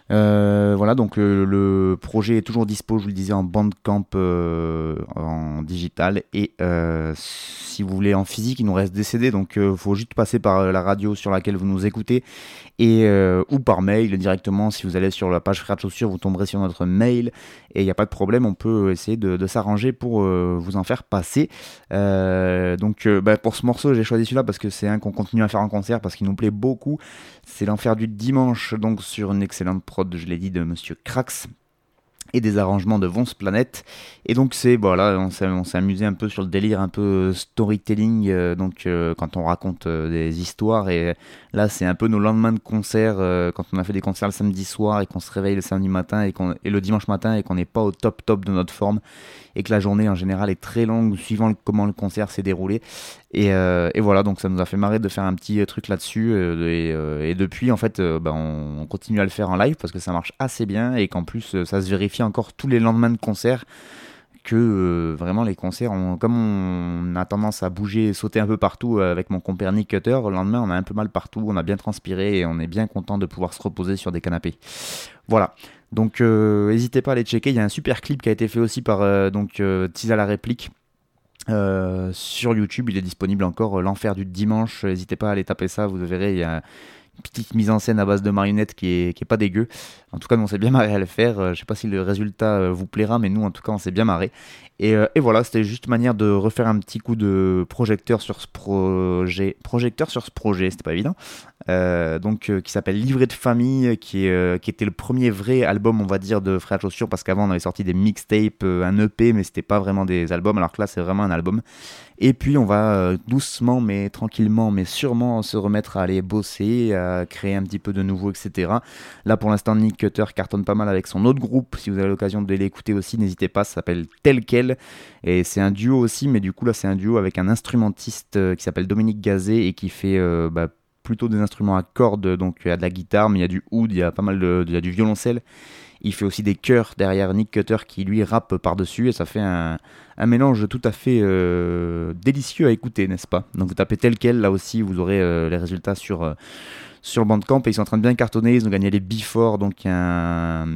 voilà, donc le projet est toujours dispo, je vous le disais, en Bandcamp en digital. Et si vous voulez en physique, il nous reste des CD, donc il faut juste passer par la radio sur laquelle vous nous écoutez et euh, ou par mail directement. Si vous allez sur la page Frères de Chaussures, vous tomberez sur notre mail et il n'y a pas de problème, on peut essayer de, s'arranger pour euh, vous en faire passer. Euh, donc bah, pour ce morceau, j'ai choisi celui-là parce que c'est un qu'on continue à faire en concert parce qu'il nous plaît beaucoup. C'est l'enfer du dimanche, donc sur une excellente prod, je l'ai dit, de Monsieur Crax et des arrangements de Vonce Planète. Et donc c'est voilà, on s'est amusé un peu sur le délire un peu storytelling, euh, donc euh, quand on raconte euh, des histoires. Et là c'est un peu nos lendemains de concert, quand on a fait des concerts le samedi soir et qu'on se réveille le samedi matin et, et le dimanche matin et qu'on n'est pas au top top de notre forme et que la journée en général est très longue suivant comment le concert s'est déroulé. Et, et, voilà, donc ça nous a fait marrer de faire un petit truc là-dessus. Et, et, depuis en fait, bah, on continue à le faire en live parce que ça marche assez bien et qu'en plus ça se vérifie encore tous les lendemains de concert que euh, vraiment les concerts, comme on a tendance à bouger, sauter un peu partout euh, avec mon compère Nick Cutter, le lendemain on a un peu mal partout, on a bien transpiré et on est bien content de pouvoir se reposer sur des canapés. Voilà. Donc n'hésitez pas à aller checker, il y a un super clip qui a été fait aussi par donc à la réplique. sur YouTube, il est disponible encore l'enfer du dimanche. N'hésitez pas à aller taper ça, vous verrez, il y a petite mise en scène à base de marionnettes qui est, qui est pas dégueu. En tout cas, nous on s'est bien marré à le faire. Euh, je sais pas si le résultat euh, vous plaira, mais nous en tout cas on s'est bien marré. Et, euh, et voilà, c'était juste manière de refaire un petit coup de projecteur sur ce projet. Projecteur sur ce projet, c'était pas évident. donc qui s'appelle Livret de famille, qui, était le premier vrai album, on va dire, de Frères Chaussures, parce qu'avant on avait sorti des mixtapes, un EP, mais c'était pas vraiment des albums, alors que là c'est vraiment un album. Et puis on va doucement mais tranquillement mais sûrement se remettre à aller bosser, à créer un petit peu de nouveau, etc. Là pour l'instant Nick Cutter cartonne pas mal avec son autre groupe. Si vous avez l'occasion de l'écouter aussi, n'hésitez pas, ça s'appelle Tel Quel. Et c'est un duo aussi, mais du coup là c'est un duo avec un instrumentiste euh, qui s'appelle Dominique Gazet et qui fait euh, bah, plutôt des instruments à cordes. Donc il y a de la guitare, mais il y a du oud, il y a pas mal de, il y a du violoncelle. Il fait aussi des chœurs derrière Nick Cutter qui lui rappe par-dessus et ça fait un, mélange tout à fait euh, délicieux à écouter, n'est-ce pas? Donc vous tapez tel quel, là aussi vous aurez les résultats sur, sur Bandcamp et ils sont en train de bien cartonner, ils ont gagné les Before, donc un,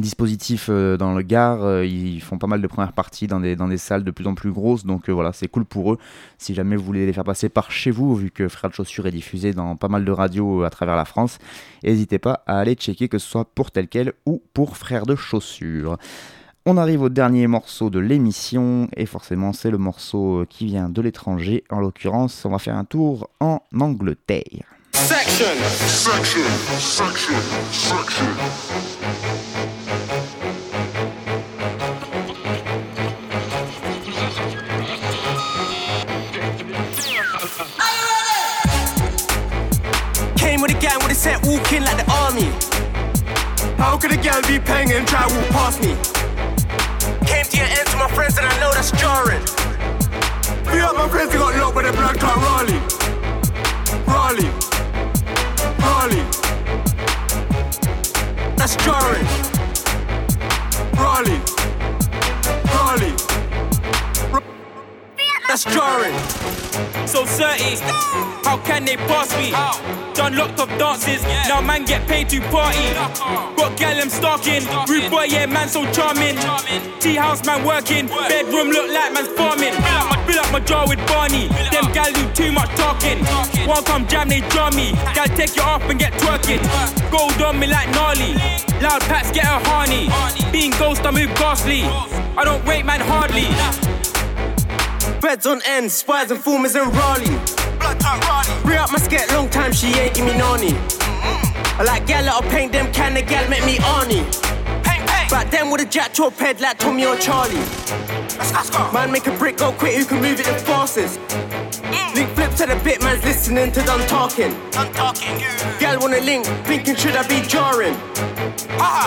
dispositif euh, dans le Gard. Euh, ils font pas mal de premières parties dans des, salles de plus en plus grosses. Donc euh, voilà, c'est cool pour eux. Si jamais vous voulez les faire passer par chez vous, vu que Frère de Chaussures est diffusé dans pas mal de radios à travers la France, n'hésitez pas à aller checker que ce soit pour tel quel ou pour Frère de Chaussures. On arrive au dernier morceau de l'émission et forcément c'est le morceau qui vient de l'étranger. En l'occurrence, on va faire un tour en Angleterre. Section, section, section, section. Came with a gang with a set walking like the army. How could a gal be paying and try walk past me? Came to your end to my friends and I know that's jarring. Few up my friends, they got locked with a blood clot Raleigh. Raleigh. Raleigh. That's jarring. Raleigh. Raleigh. That's jarring. So 30, how can they pass me? Done locked up dances, now man get paid to party. Got gal I'm stalking, rude boy, yeah, man so charming. Tea house man working, bedroom look like man's farming. Fill up my jaw with Barney, them gal do too much talking. One come jam, they draw me. Gal take you off and get twerking. Gold on me like gnarly. Loud pats get a honey. Being ghost, I move ghastly. I don't rate man hardly. Beds on end, spies and formers and Raleigh. Bring up my sket, long time she ain't give me nani. I like gal, her paint them can the gal make me Arnie. Back then with a jack chop head like Tommy or Charlie. Man, make a brick go quick, who can move it the fastest? Link to the bit, man's listening to done talking. Done talking. Gal wanna link, thinking should I be jarring?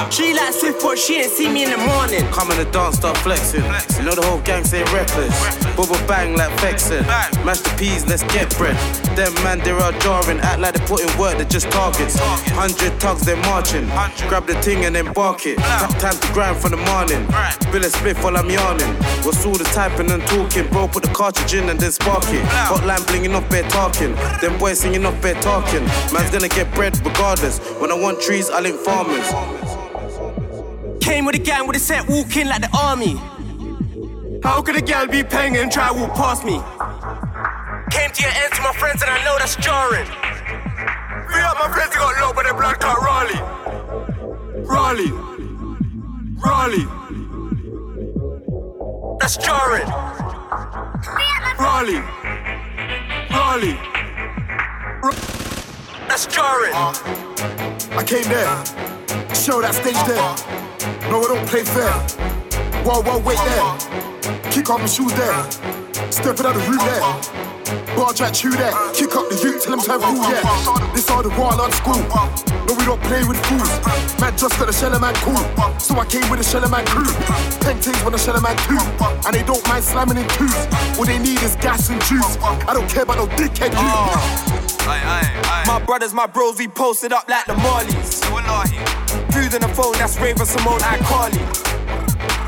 She like Swift, but she ain't see me in the morning. Come in the dance, start flexing. You know the whole gang say reckless. Bubble bang like vexing. Mash the peas, let's get bread. Them man, they are all jarring. Act like they put in work, they're just targets. Hundred tugs, they're marching. Grab the ting and then bark it. Time to grind for the morning. Bill a split while I'm yawning. What's all the typing and talking? Bro, put the cartridge in and then spark it. Hotline blinging off bare talking. Them boys singing off bare talking. Man's gonna get bread regardless. When I want trees, I link farmers. Came with a gang with a set walking like the army. How could a gal be paying and try walk past me? Came to your end to my friends and I know that's jarring. Free up my friends, they got low, but they blood clot Raleigh. Raleigh. Raleigh. That's jarring. Raleigh. Raleigh. That's jarring. Uh, I came there. Show that stage there. No, I don't play fair. Whoa, whoa, wait there. Kick off my shoes there. Step out of the room there. Bar jack chew there. Kick up the youth, tell them to have rule, yeah. This all the wall on the school. No, we don't play with fools. Man just got a shell man cool. So I came with a shell man crew. Paintings when a shell man too. And they don't mind slamming in twos. All they need is gas and juice. I don't care about no dickhead you. My brothers, my bros, we posted up like the Marleys. Food in the phone, that's Raven Simone and Carly.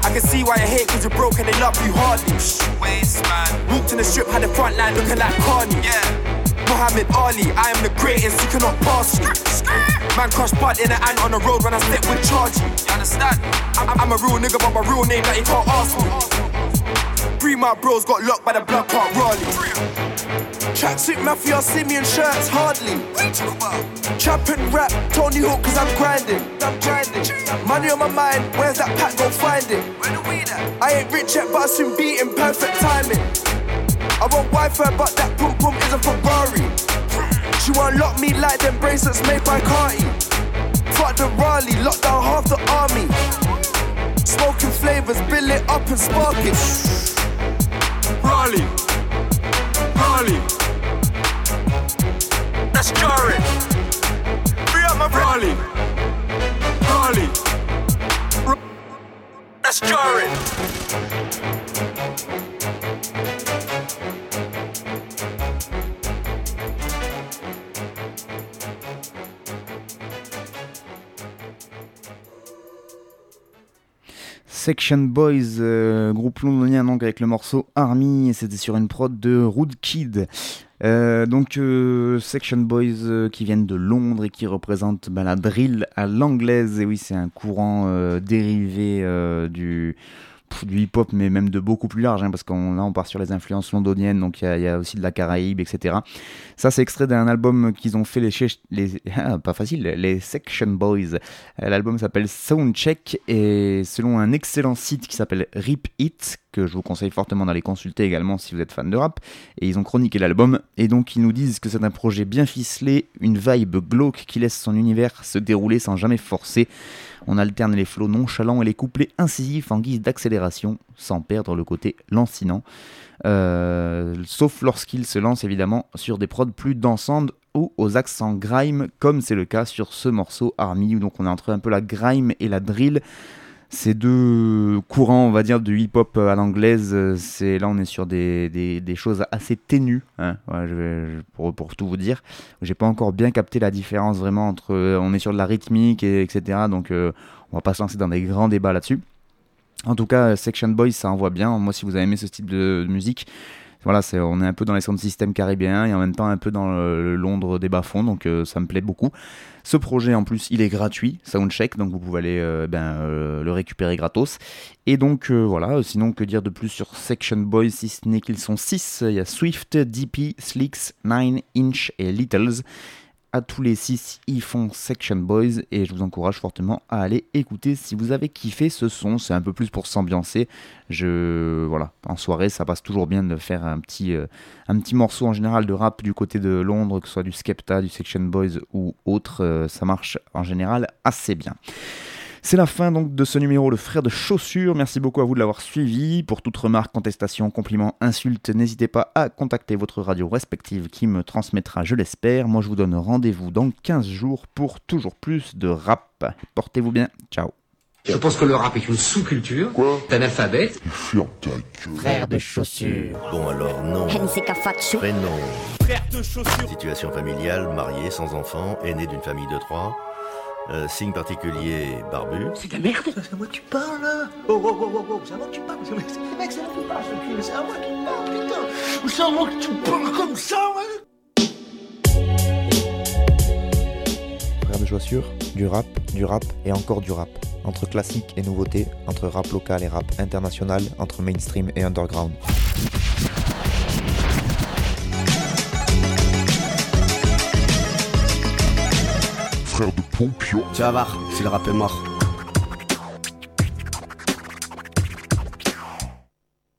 I can see why you hate cause you're broke and they love you hardly. Waste man. Walked in the strip, had the front line looking like Carney. Yeah. Muhammad Ali, I am the greatest, you cannot pass me. Man crush bud in the ant on the road when I step with charge. You understand? I'm, I'm a real nigga, but my real name that you can't ask me. Three my bros got locked by the blood park Raleigh. Tracksuit mafia, Simeon shirts, hardly. Trap and rap, Tony Hawk, cause I'm grinding. I'm grinding. Money on my mind, where's that pack? Go find it. Where the weed? I ain't rich yet, but I soon beat in perfect timing. I want Wi-Fi, but that pum pum is a Ferrari. She won't lock me like them bracelets made by Carti. Fuck the Raleigh, lock down half the army. Smoking flavors, bill it up and spark it. Raleigh. Raleigh. That's jarring. Free up my Raleigh. Raleigh. That's jarring. Section Boys, euh, groupe londonien donc avec le morceau Army, et c'était sur une prod de Rude Kid. Euh, donc euh, Section Boys euh, qui viennent de Londres et qui représentent bah, la drill à l'anglaise, et oui c'est un courant dérivé du, du hip-hop mais même de beaucoup plus large, hein, parce qu'on là on part sur les influences londoniennes, donc il y, a- aussi de la Caraïbe, etc. Ça c'est extrait d'un album qu'ils ont fait les, les ah, pas facile, les Section Boys. Euh, L'album s'appelle Soundcheck et selon un excellent site qui s'appelle Rip It, que je vous conseille fortement d'aller consulter également si vous êtes fan de rap, et ils ont chroniqué l'album, et donc ils nous disent que c'est un projet bien ficelé, une vibe glauque qui laisse son univers se dérouler sans jamais forcer. On alterne les flots nonchalants et les couplets incisifs en guise d'accélération, sans perdre le côté lancinant. Euh, sauf lorsqu'il se lance évidemment sur des prods plus dansantes ou aux accents grime, comme c'est le cas sur ce morceau Army, où donc on est entre un peu la grime et la drill. Ces deux courants, on va dire, du hip-hop à l'anglaise, euh, c'est là on est sur des, des- choses assez ténues, hein, pour, pour tout vous dire. J'ai pas encore bien capté la différence vraiment entre, euh, on est sur de la rythmique, et, etc. Donc euh, on va pas se lancer dans des grands débats là-dessus. En tout cas, Section Boys, ça envoie bien. Moi, si vous avez aimé ce de, de musique, voilà, c'est, on est un peu dans les sound systems caribéens et en même temps un peu dans le, Londres des bas-fonds, donc euh, ça me plaît beaucoup. Ce projet, en plus, il est gratuit, Soundcheck, donc vous pouvez aller euh, ben, euh, le récupérer gratos. Et donc voilà, sinon que dire de plus sur Section Boys, si ce n'est qu'ils sont 6. Il y a Swift, DP, Slicks, 9 Inch et Littles. À tous les 6, ils font Section Boys et je vous encourage fortement à aller écouter si vous avez kiffé ce son. C'est un peu plus pour s'ambiancer. Je voilà, en soirée, ça passe toujours bien de faire un petit euh, morceau en général de rap du côté de Londres, que ce soit du Skepta, du Section Boys ou autre. euh, ça marche en général assez bien. C'est la fin donc de ce numéro Le Frère de Chaussures. Merci beaucoup à vous de l'avoir suivi. Pour toute remarque, contestation, compliment, insulte, n'hésitez pas à contacter votre radio respective qui me transmettra, je l'espère. Moi, je vous donne rendez-vous dans 15 jours pour toujours plus de rap. Portez-vous bien. Ciao. Je pense que le rap est une sous-culture d'analphabète. Frère de chaussures. Bon alors non. Prénom. Frère de chaussures. Situation familiale, marié, sans enfant, aîné d'une famille de trois. Euh, signe particulier, barbu. C'est de la merde C'est à moi que tu parles là Oh oh oh oh oh, c'est à moi que tu parles C'est mec, à moi que tu parles, c'est à moi que tu parles, putain C'est à moi que tu parles comme ça, ouais Frère de chaussures, du rap, du rap et encore du rap. Entre classique et nouveauté, entre rap local et rap international, entre mainstream et underground. Frère de Pompion. Tu vas voir, si le rap est mort.